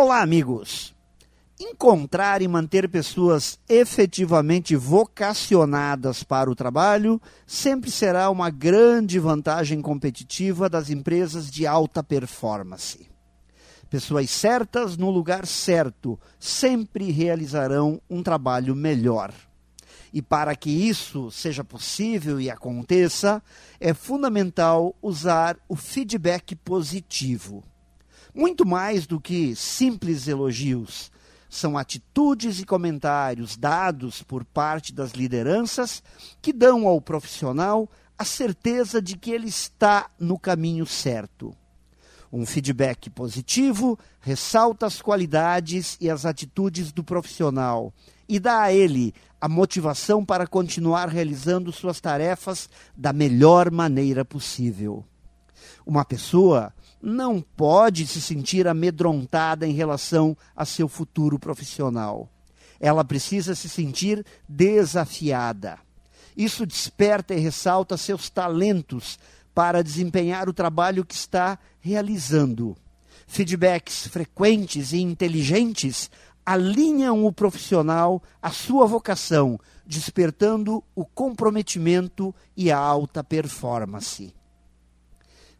Olá, amigos! Encontrar e manter pessoas efetivamente vocacionadas para o trabalho sempre será uma grande vantagem competitiva das empresas de alta performance. Pessoas certas no lugar certo sempre realizarão um trabalho melhor. E para que isso seja possível e aconteça, é fundamental usar o feedback positivo. Muito mais do que simples elogios, são atitudes e comentários dados por parte das lideranças que dão ao profissional a certeza de que ele está no caminho certo. Um feedback positivo ressalta as qualidades e as atitudes do profissional e dá a ele a motivação para continuar realizando suas tarefas da melhor maneira possível. Uma pessoa não pode se sentir amedrontada em relação a seu futuro profissional. Ela precisa se sentir desafiada. Isso desperta e ressalta seus talentos para desempenhar o trabalho que está realizando. Feedbacks frequentes e inteligentes alinham o profissional à sua vocação, despertando o comprometimento e a alta performance.